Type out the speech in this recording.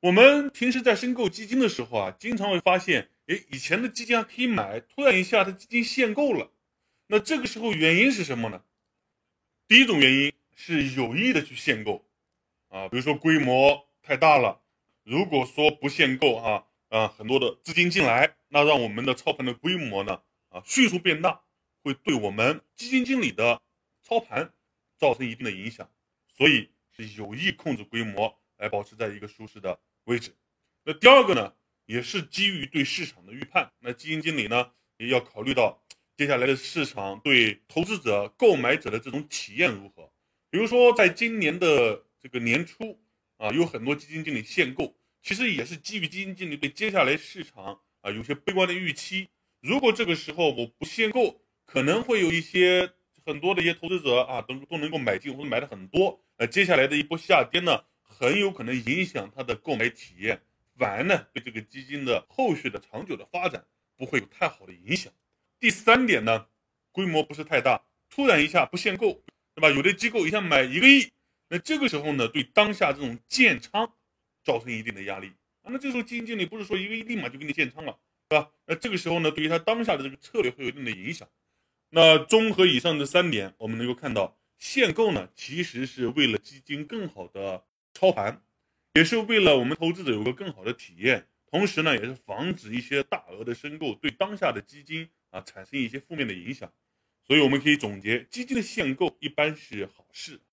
我们平时在申购基金的时候啊，经常会发现，诶，以前的基金还可以买，突然一下它基金限购了，那这个时候原因是什么呢？第一种原因是有意的去限购，啊，比如说规模太大了，如果说不限购啊，啊，很多的资金进来，那让我们的操盘的规模呢，啊，迅速变大，会对我们基金经理的操盘造成一定的影响，所以是有意控制规模来保持在一个舒适的。位置，那第二个呢，也是基于对市场的预判。那基金经理呢，也要考虑到接下来的市场对投资者、购买者的这种体验如何。比如说，在今年的这个年初啊，有很多基金经理限购，其实也是基于基金经理对接下来市场啊有些悲观的预期。如果这个时候我不限购，可能会有一些很多的一些投资者啊都都能够买进或者买的很多。那接下来的一波下跌呢？很有可能影响他的购买体验，反而呢对这个基金的后续的长久的发展不会有太好的影响。第三点呢，规模不是太大，突然一下不限购，对吧？有的机构一下买一个亿，那这个时候呢，对当下这种建仓造成一定的压力。那这时候基金经理不是说一个亿立马就给你建仓了，对吧？那这个时候呢，对于他当下的这个策略会有一定的影响。那综合以上这三点，我们能够看到，限购呢其实是为了基金更好的。操盘也是为了我们投资者有个更好的体验，同时呢，也是防止一些大额的申购对当下的基金啊产生一些负面的影响。所以我们可以总结，基金的限购一般是好事。